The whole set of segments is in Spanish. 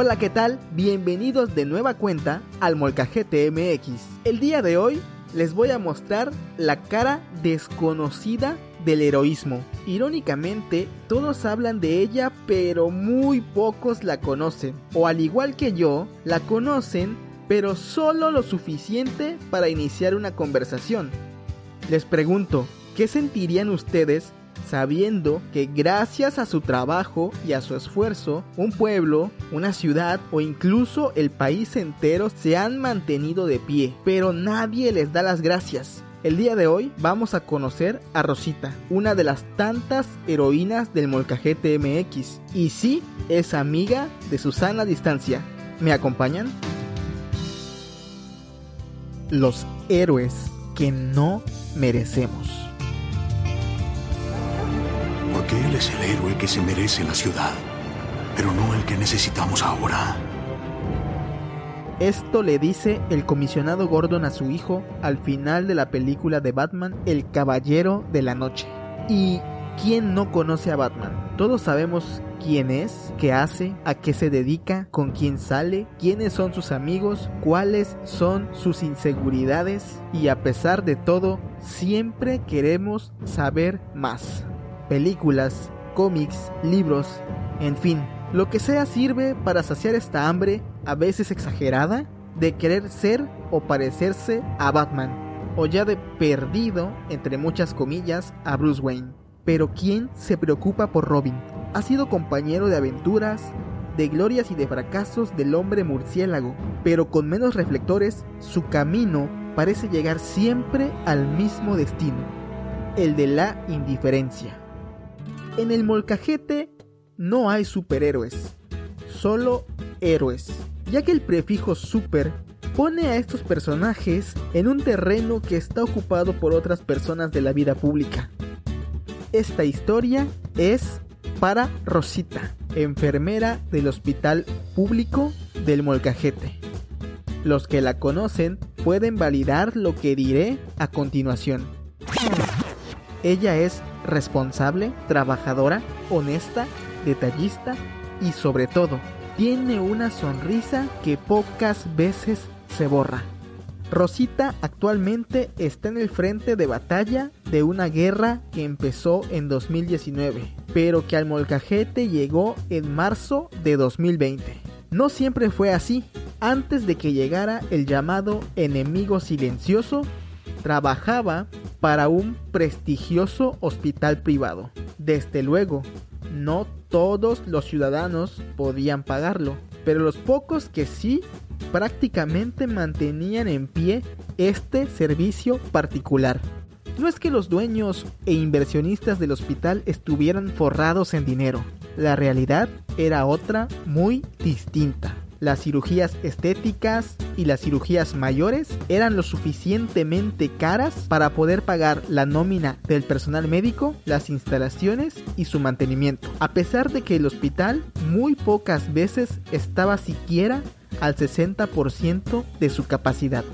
Hola, ¿qué tal? Bienvenidos de nueva cuenta al Molcajete MX. El día de hoy les voy a mostrar la cara desconocida del heroísmo. Irónicamente, todos hablan de ella, pero muy pocos la conocen. O al igual que yo, la conocen, pero solo lo suficiente para iniciar una conversación. Les pregunto, ¿qué sentirían ustedes sabiendo que gracias a su trabajo y a su esfuerzo, un pueblo, una ciudad o incluso el país entero se han mantenido de pie, pero nadie les da las gracias. El día de hoy vamos a conocer a Rosita, una de las tantas heroínas del Molcajete MX, y sí, es amiga de Susana Distancia. ¿Me acompañan? Los héroes que no merecemos. Él es el héroe que se merece la ciudad, pero no el que necesitamos ahora. Esto le dice el comisionado Gordon a su hijo al final de la película de Batman, El Caballero de la Noche. ¿Y quién no conoce a Batman? Todos sabemos quién es, qué hace, a qué se dedica, con quién sale, quiénes son sus amigos, cuáles son sus inseguridades y a pesar de todo, siempre queremos saber más. Películas, cómics, libros, en fin, lo que sea sirve para saciar esta hambre, a veces exagerada, de querer ser o parecerse a Batman, o ya de perdido, entre muchas comillas, a Bruce Wayne. Pero ¿quién se preocupa por Robin? Ha sido compañero de aventuras, de glorias y de fracasos del hombre murciélago, pero con menos reflectores, su camino parece llegar siempre al mismo destino, el de la indiferencia. En el molcajete no hay superhéroes, solo héroes, ya que el prefijo super pone a estos personajes en un terreno que está ocupado por otras personas de la vida pública. Esta historia es para Rosita, enfermera del hospital público del Molcajete. Los que la conocen pueden validar lo que diré a continuación. Ella es responsable, trabajadora, honesta, detallista y sobre todo tiene una sonrisa que pocas veces se borra. Rosita actualmente está en el frente de batalla de una guerra que empezó en 2019, pero que al molcajete llegó en marzo de 2020. No siempre fue así. Antes de que llegara el llamado enemigo silencioso, trabajaba para un prestigioso hospital privado. Desde luego, no todos los ciudadanos podían pagarlo, pero los pocos que sí prácticamente mantenían en pie este servicio particular. No es que los dueños e inversionistas del hospital estuvieran forrados en dinero, la realidad era otra muy distinta. Las cirugías estéticas y las cirugías mayores eran lo suficientemente caras para poder pagar la nómina del personal médico, las instalaciones y su mantenimiento. A pesar de que el hospital muy pocas veces estaba siquiera al 60% de su capacidad.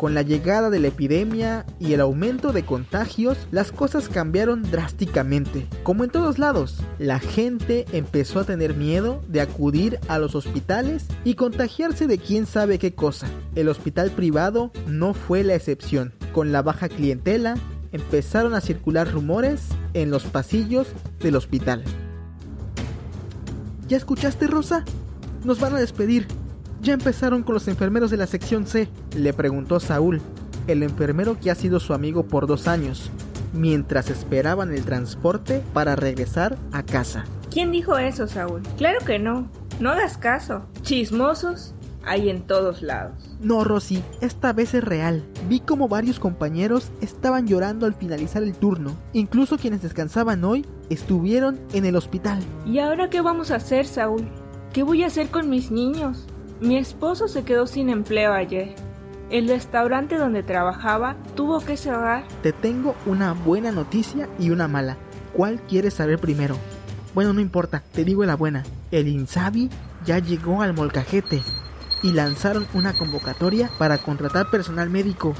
Con la llegada de la epidemia y el aumento de contagios, las cosas cambiaron drásticamente. Como en todos lados, la gente empezó a tener miedo de acudir a los hospitales y contagiarse de quién sabe qué cosa. El hospital privado no fue la excepción. Con la baja clientela, empezaron a circular rumores en los pasillos del hospital. ¿Ya escuchaste, Rosa? Nos van a despedir. ¿Ya empezaron con los enfermeros de la sección C? Le preguntó Saúl, el enfermero que ha sido su amigo por dos años, mientras esperaban el transporte para regresar a casa. ¿Quién dijo eso, Saúl? Claro que no. No hagas caso. Chismosos hay en todos lados. No, Rosy, esta vez es real. Vi como varios compañeros estaban llorando al finalizar el turno. Incluso quienes descansaban hoy estuvieron en el hospital. ¿Y ahora qué vamos a hacer, Saúl? ¿Qué voy a hacer con mis niños? Mi esposo se quedó sin empleo ayer. El restaurante donde trabajaba tuvo que cerrar. Te tengo una buena noticia y una mala. ¿Cuál quieres saber primero? Bueno, no importa, te digo la buena. El Insabi ya llegó al molcajete y lanzaron una convocatoria para contratar personal médico.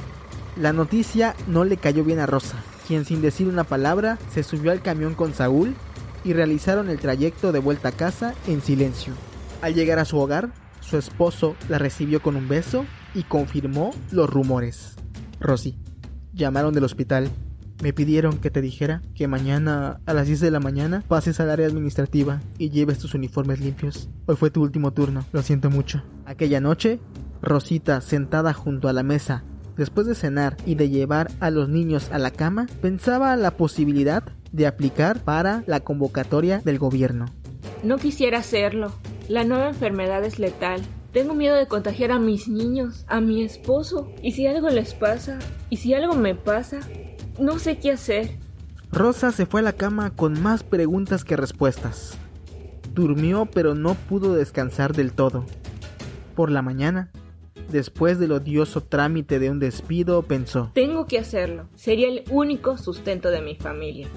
La noticia no le cayó bien a Rosa, quien sin decir una palabra se subió al camión con Saúl y realizaron el trayecto de vuelta a casa en silencio. Al llegar a su hogar, su esposo la recibió con un beso y confirmó los rumores. Rosy, llamaron del hospital. Me pidieron que te dijera que mañana a las 10 de la mañana pases al área administrativa y lleves tus uniformes limpios. Hoy fue tu último turno, lo siento mucho. Aquella noche, Rosita, sentada junto a la mesa, después de cenar y de llevar a los niños a la cama, pensaba la posibilidad de aplicar para la convocatoria del gobierno. No quisiera hacerlo. La nueva enfermedad es letal. Tengo miedo de contagiar a mis niños, a mi esposo. Y si algo les pasa, y si algo me pasa, no sé qué hacer. Rosa se fue a la cama con más preguntas que respuestas. Durmió pero no pudo descansar del todo. Por la mañana, después del odioso trámite de un despido, pensó, Tengo que hacerlo. Sería el único sustento de mi familia.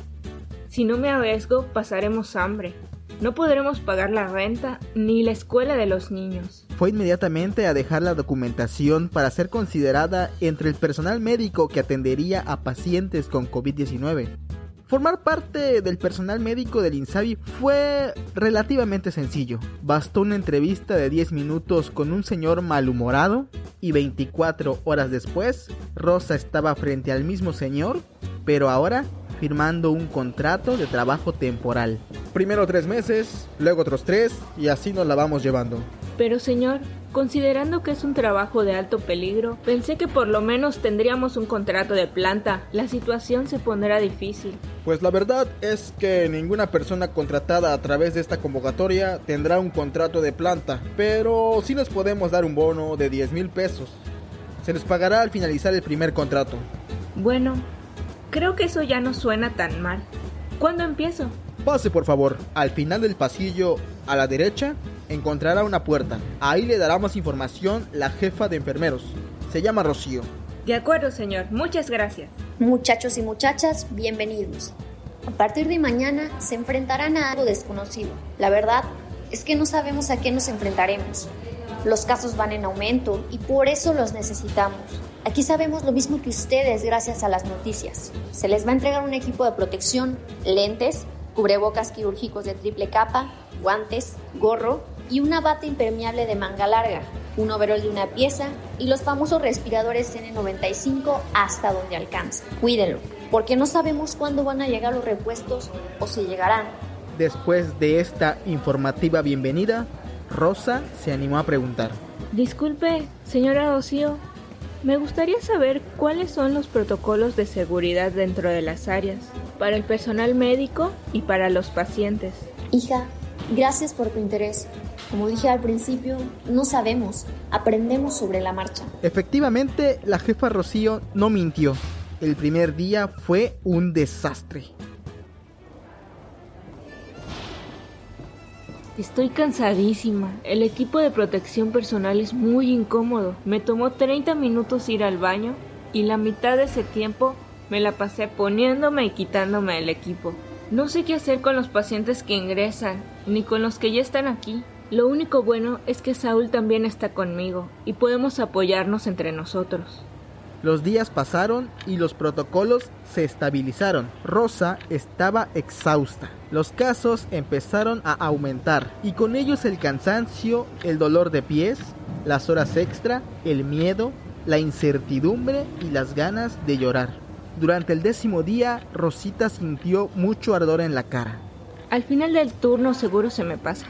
Si no me arriesgo, pasaremos hambre. No podremos pagar la renta ni la escuela de los niños. Fue inmediatamente a dejar la documentación para ser considerada entre el personal médico que atendería a pacientes con COVID-19. Formar parte del personal médico del INSABI fue relativamente sencillo. Bastó una entrevista de 10 minutos con un señor malhumorado y 24 horas después, Rosa estaba frente al mismo señor, pero ahora firmando un contrato de trabajo temporal. Primero tres meses, luego otros tres y así nos la vamos llevando. Pero señor, considerando que es un trabajo de alto peligro, pensé que por lo menos tendríamos un contrato de planta. La situación se pondrá difícil. Pues la verdad es que ninguna persona contratada a través de esta convocatoria tendrá un contrato de planta, pero sí les podemos dar un bono de 10 mil pesos. Se les pagará al finalizar el primer contrato. Bueno, creo que eso ya no suena tan mal. ¿Cuándo empiezo? Pase por favor, al final del pasillo a la derecha encontrará una puerta. Ahí le dará más información la jefa de enfermeros. Se llama Rocío. De acuerdo, señor. Muchas gracias. Muchachos y muchachas, bienvenidos. A partir de mañana se enfrentarán a algo desconocido. La verdad es que no sabemos a qué nos enfrentaremos. Los casos van en aumento y por eso los necesitamos. Aquí sabemos lo mismo que ustedes gracias a las noticias. Se les va a entregar un equipo de protección, lentes, cubrebocas quirúrgicos de triple capa, guantes, gorro y una bata impermeable de manga larga, un overol de una pieza y los famosos respiradores N95 hasta donde alcanza. Cuídenlo, porque no sabemos cuándo van a llegar los repuestos o si llegarán. Después de esta informativa bienvenida, Rosa se animó a preguntar. Disculpe, señora Rocío, me gustaría saber cuáles son los protocolos de seguridad dentro de las áreas, para el personal médico y para los pacientes. Hija, gracias por tu interés. Como dije al principio, no sabemos, aprendemos sobre la marcha. Efectivamente, la jefa Rocío no mintió. El primer día fue un desastre. Estoy cansadísima. El equipo de protección personal es muy incómodo. Me tomó 30 minutos ir al baño y la mitad de ese tiempo me la pasé poniéndome y quitándome el equipo. No sé qué hacer con los pacientes que ingresan, ni con los que ya están aquí. Lo único bueno es que Saúl también está conmigo y podemos apoyarnos entre nosotros. Los días pasaron y los protocolos se estabilizaron. Rosa estaba exhausta. Los casos empezaron a aumentar y con ellos el cansancio, el dolor de pies, las horas extra, el miedo, la incertidumbre y las ganas de llorar. Durante el décimo día, Rosita sintió mucho ardor en la cara. Al final del turno seguro se me pasa.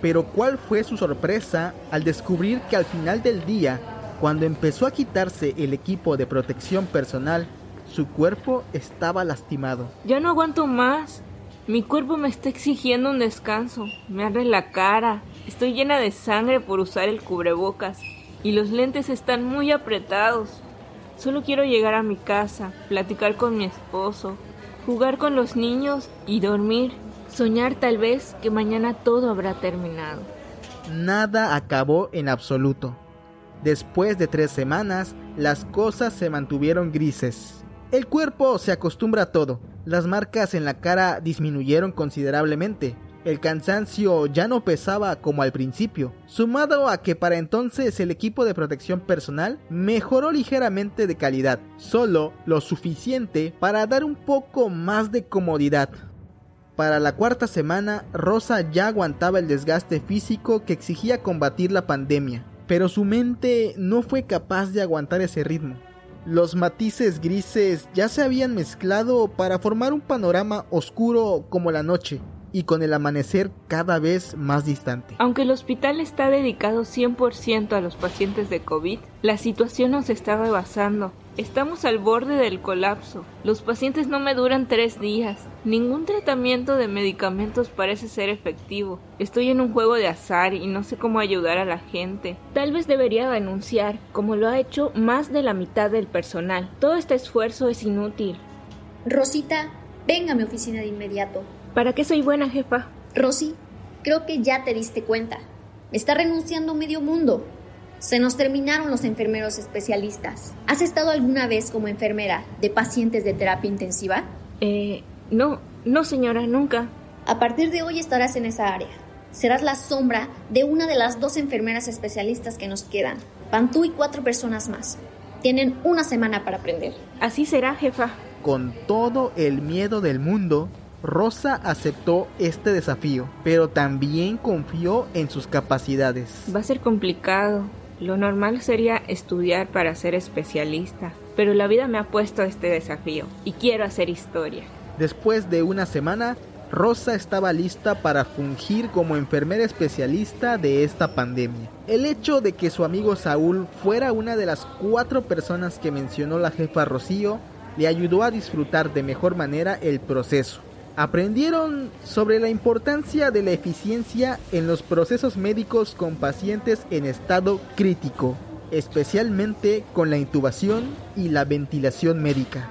Pero ¿cuál fue su sorpresa al descubrir que al final del día cuando empezó a quitarse el equipo de protección personal, su cuerpo estaba lastimado. Ya no aguanto más. Mi cuerpo me está exigiendo un descanso. Me arde la cara. Estoy llena de sangre por usar el cubrebocas. Y los lentes están muy apretados. Solo quiero llegar a mi casa, platicar con mi esposo, jugar con los niños y dormir. Soñar tal vez que mañana todo habrá terminado. Nada acabó en absoluto. Después de tres semanas, las cosas se mantuvieron grises. El cuerpo se acostumbra a todo. Las marcas en la cara disminuyeron considerablemente. El cansancio ya no pesaba como al principio, sumado a que para entonces el equipo de protección personal mejoró ligeramente de calidad, solo lo suficiente para dar un poco más de comodidad. Para la cuarta semana, Rosa ya aguantaba el desgaste físico que exigía combatir la pandemia, pero su mente no fue capaz de aguantar ese ritmo. Los matices grises ya se habían mezclado para formar un panorama oscuro como la noche, y con el amanecer cada vez más distante. Aunque el hospital está dedicado 100% a los pacientes de COVID, la situación nos está rebasando. Estamos al borde del colapso. Los pacientes no me duran tres días. Ningún tratamiento de medicamentos parece ser efectivo. Estoy en un juego de azar y no sé cómo ayudar a la gente. Tal vez debería denunciar, como lo ha hecho más de la mitad del personal. Todo este esfuerzo es inútil. Rosita, venga a mi oficina de inmediato. ¿Para qué soy buena, jefa? Rosy, creo que ya te diste cuenta. Está renunciando medio mundo. Se nos terminaron los enfermeros especialistas. ¿Has estado alguna vez como enfermera de pacientes de terapia intensiva? Eh, no, no señora, nunca. A partir de hoy estarás en esa área. Serás la sombra de una de las dos enfermeras especialistas que nos quedan. Van tú y cuatro personas más. Tienen una semana para aprender. Así será, jefa. Con todo el miedo del mundo, Rosa aceptó este desafío, pero también confió en sus capacidades. Va a ser complicado. Lo normal sería estudiar para ser especialista, pero la vida me ha puesto este desafío y quiero hacer historia. Después de una semana, Rosa estaba lista para fungir como enfermera especialista de esta pandemia. El hecho de que su amigo Saúl fuera una de las cuatro personas que mencionó la jefa Rocío le ayudó a disfrutar de mejor manera el proceso. Aprendieron sobre la importancia de la eficiencia en los procesos médicos con pacientes en estado crítico, especialmente con la intubación y la ventilación médica.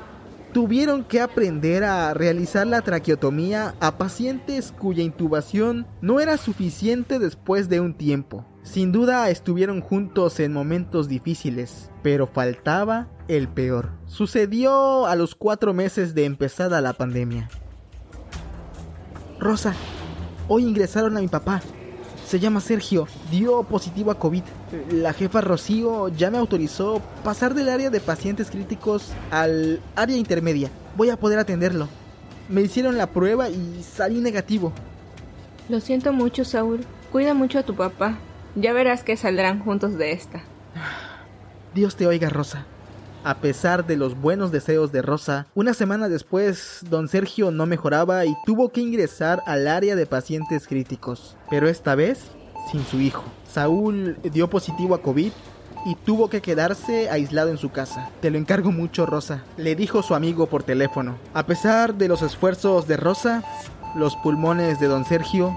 Tuvieron que aprender a realizar la traqueotomía a pacientes cuya intubación no era suficiente después de un tiempo. Sin duda estuvieron juntos en momentos difíciles, pero faltaba el peor. Sucedió a los cuatro meses de empezada la pandemia. Rosa, hoy ingresaron a mi papá. Se llama Sergio, dio positivo a COVID. La jefa Rocío ya me autorizó pasar del área de pacientes críticos al área intermedia. Voy a poder atenderlo. Me hicieron la prueba y salí negativo. Lo siento mucho, Saúl. Cuida mucho a tu papá. Ya verás que saldrán juntos de esta. Dios te oiga, Rosa. A pesar de los buenos deseos de Rosa, una semana después, don Sergio no mejoraba y tuvo que ingresar al área de pacientes críticos, pero esta vez sin su hijo. Saúl dio positivo a COVID y tuvo que quedarse aislado en su casa. Te lo encargo mucho, Rosa, le dijo su amigo por teléfono. A pesar de los esfuerzos de Rosa, los pulmones de don Sergio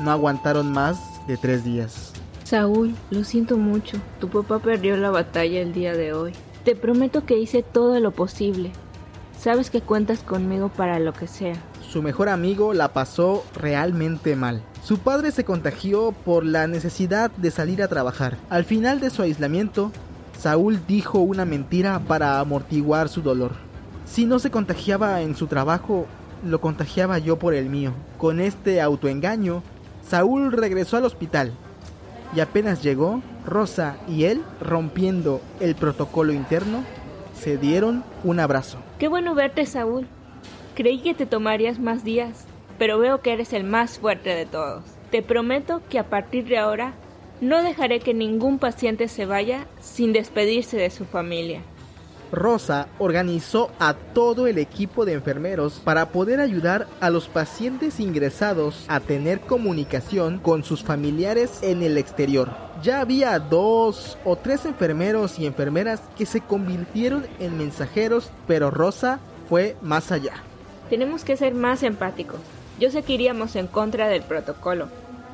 no aguantaron más de tres días. Saúl, lo siento mucho. Tu papá perdió la batalla el día de hoy. Te prometo que hice todo lo posible. Sabes que cuentas conmigo para lo que sea. Su mejor amigo la pasó realmente mal. Su padre se contagió por la necesidad de salir a trabajar. Al final de su aislamiento, Saúl dijo una mentira para amortiguar su dolor. Si no se contagiaba en su trabajo, lo contagiaba yo por el mío. Con este autoengaño, Saúl regresó al hospital y apenas llegó, Rosa y él, rompiendo el protocolo interno, se dieron un abrazo. Qué bueno verte, Saúl. Creí que te tomarías más días, pero veo que eres el más fuerte de todos. Te prometo que a partir de ahora no dejaré que ningún paciente se vaya sin despedirse de su familia. Rosa organizó a todo el equipo de enfermeros para poder ayudar a los pacientes ingresados a tener comunicación con sus familiares en el exterior. Ya había dos o tres enfermeros y enfermeras que se convirtieron en mensajeros, pero Rosa fue más allá. Tenemos que ser más empáticos. Yo sé que iríamos en contra del protocolo,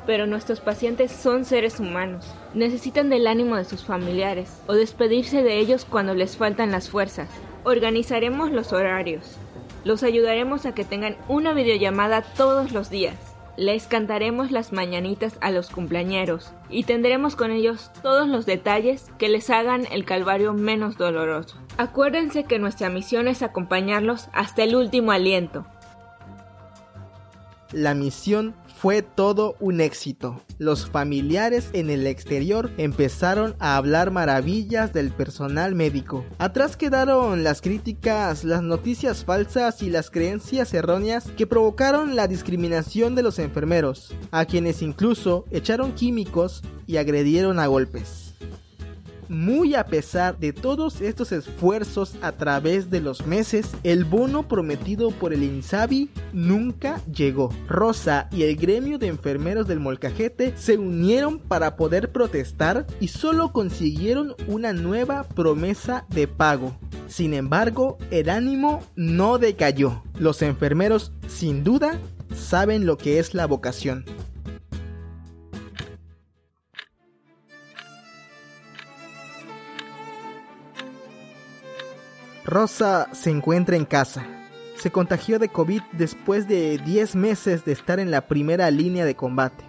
pero nuestros pacientes son seres humanos. Necesitan del ánimo de sus familiares o despedirse de ellos cuando les faltan las fuerzas. Organizaremos los horarios. Los ayudaremos a que tengan una videollamada todos los días. Les cantaremos las mañanitas a los cumpleañeros y tendremos con ellos todos los detalles que les hagan el calvario menos doloroso. Acuérdense que nuestra misión es acompañarlos hasta el último aliento. La misión fue todo un éxito. Los familiares en el exterior empezaron a hablar maravillas del personal médico. Atrás quedaron las críticas, las noticias falsas y las creencias erróneas que provocaron la discriminación de los enfermeros, a quienes incluso echaron químicos y agredieron a golpes. Muy a pesar de todos estos esfuerzos a través de los meses, el bono prometido por el INSABI nunca llegó. Rosa y el gremio de enfermeros del molcajete se unieron para poder protestar y solo consiguieron una nueva promesa de pago. Sin embargo, el ánimo no decayó. Los enfermeros, sin duda, saben lo que es la vocación. Rosa se encuentra en casa. Se contagió de COVID después de 10 meses de estar en la primera línea de combate.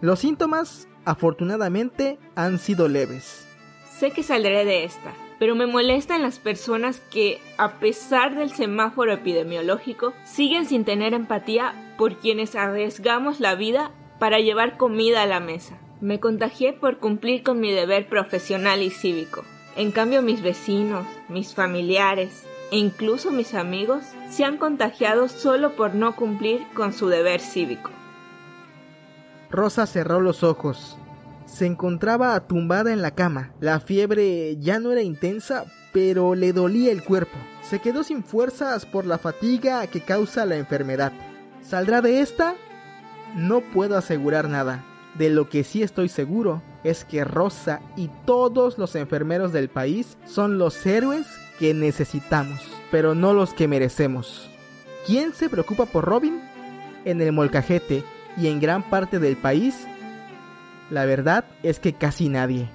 Los síntomas, afortunadamente, han sido leves. Sé que saldré de esta, pero me molestan las personas que, a pesar del semáforo epidemiológico, siguen sin tener empatía por quienes arriesgamos la vida para llevar comida a la mesa. Me contagié por cumplir con mi deber profesional y cívico. En cambio mis vecinos, mis familiares e incluso mis amigos se han contagiado solo por no cumplir con su deber cívico. Rosa cerró los ojos. Se encontraba tumbada en la cama. La fiebre ya no era intensa, pero le dolía el cuerpo. Se quedó sin fuerzas por la fatiga que causa la enfermedad. ¿Saldrá de esta? No puedo asegurar nada. De lo que sí estoy seguro es que Rosa y todos los enfermeros del país son los héroes que necesitamos, pero no los que merecemos. ¿Quién se preocupa por Robin? En el molcajete y en gran parte del país, la verdad es que casi nadie.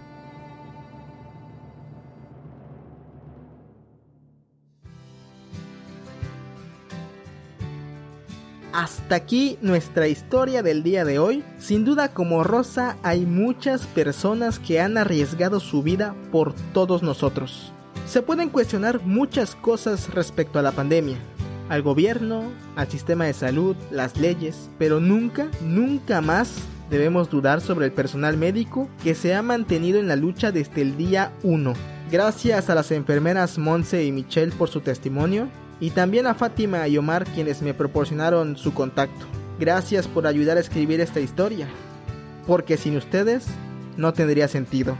Hasta aquí nuestra historia del día de hoy. Sin duda como Rosa hay muchas personas que han arriesgado su vida por todos nosotros. Se pueden cuestionar muchas cosas respecto a la pandemia, al gobierno, al sistema de salud, las leyes, pero nunca, nunca más debemos dudar sobre el personal médico que se ha mantenido en la lucha desde el día 1. Gracias a las enfermeras Monse y Michelle por su testimonio, y también a Fátima y Omar quienes me proporcionaron su contacto. Gracias por ayudar a escribir esta historia, porque sin ustedes no tendría sentido.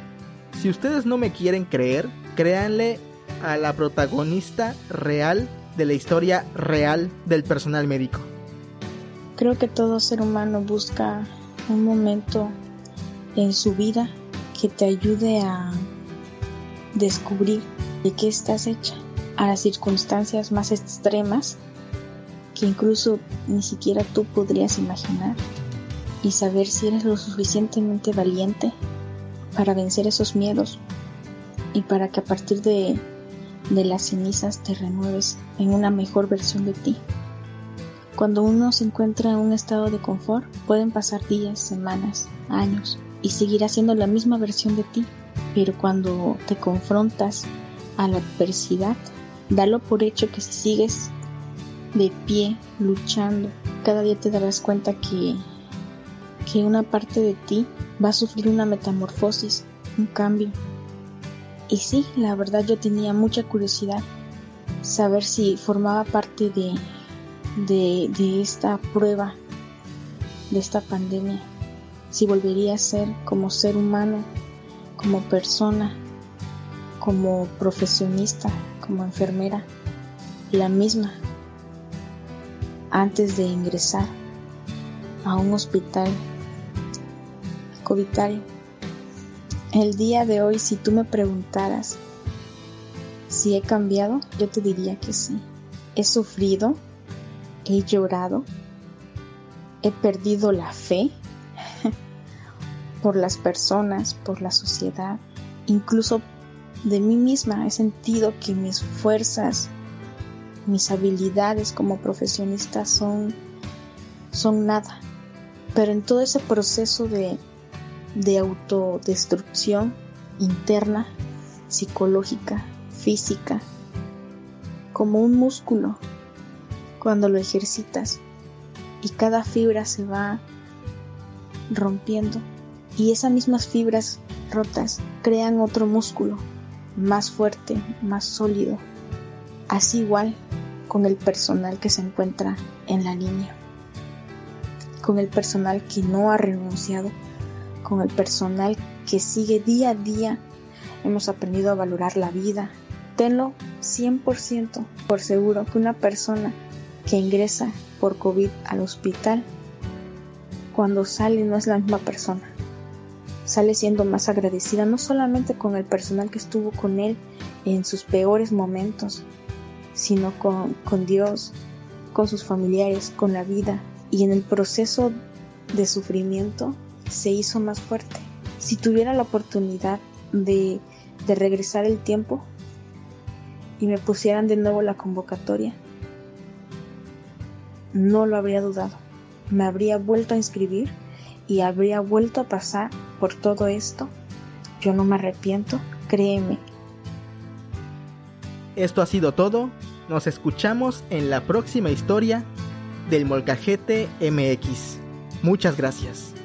Si ustedes no me quieren creer, créanle a la protagonista real de la historia real del personal médico. Creo que todo ser humano busca un momento en su vida que te ayude a descubrir de qué estás hecha a las circunstancias más extremas que incluso ni siquiera tú podrías imaginar y saber si eres lo suficientemente valiente para vencer esos miedos y para que a partir de, de las cenizas te renueves en una mejor versión de ti. Cuando uno se encuentra en un estado de confort, pueden pasar días, semanas, años y seguir haciendo la misma versión de ti, pero cuando te confrontas a la adversidad, Dalo por hecho que si sigues de pie, luchando, cada día te darás cuenta que, que una parte de ti va a sufrir una metamorfosis, un cambio. Y sí, la verdad yo tenía mucha curiosidad saber si formaba parte de, de, de esta prueba, de esta pandemia, si volvería a ser como ser humano, como persona, como profesionista, como enfermera, la misma, antes de ingresar a un hospital covitario. El día de hoy, si tú me preguntaras si he cambiado, yo te diría que sí. He sufrido, he llorado, he perdido la fe por las personas, por la sociedad, incluso de mí misma. He sentido que mis fuerzas, mis habilidades como profesionista son, son nada. Pero en todo ese proceso de, de autodestrucción interna, psicológica, física, como un músculo, cuando lo ejercitas y cada fibra se va rompiendo y esas mismas fibras rotas crean otro músculo más fuerte, más sólido. Así igual con el personal que se encuentra en la línea, con el personal que no ha renunciado, con el personal que sigue día a día. Hemos aprendido a valorar la vida. Tenlo 100% por seguro que una persona que ingresa por COVID al hospital, cuando sale no es la misma persona. Sale siendo más agradecida no solamente con el personal que estuvo con él en sus peores momentos, sino con, con Dios, con sus familiares, con la vida. Y en el proceso de sufrimiento se hizo más fuerte. Si tuviera la oportunidad de, de regresar el tiempo y me pusieran de nuevo la convocatoria, no lo habría dudado. Me habría vuelto a inscribir y habría vuelto a pasar por todo esto. Yo no me arrepiento, créeme. Esto ha sido todo. Nos escuchamos en la próxima historia del Molcajete MX. Muchas gracias.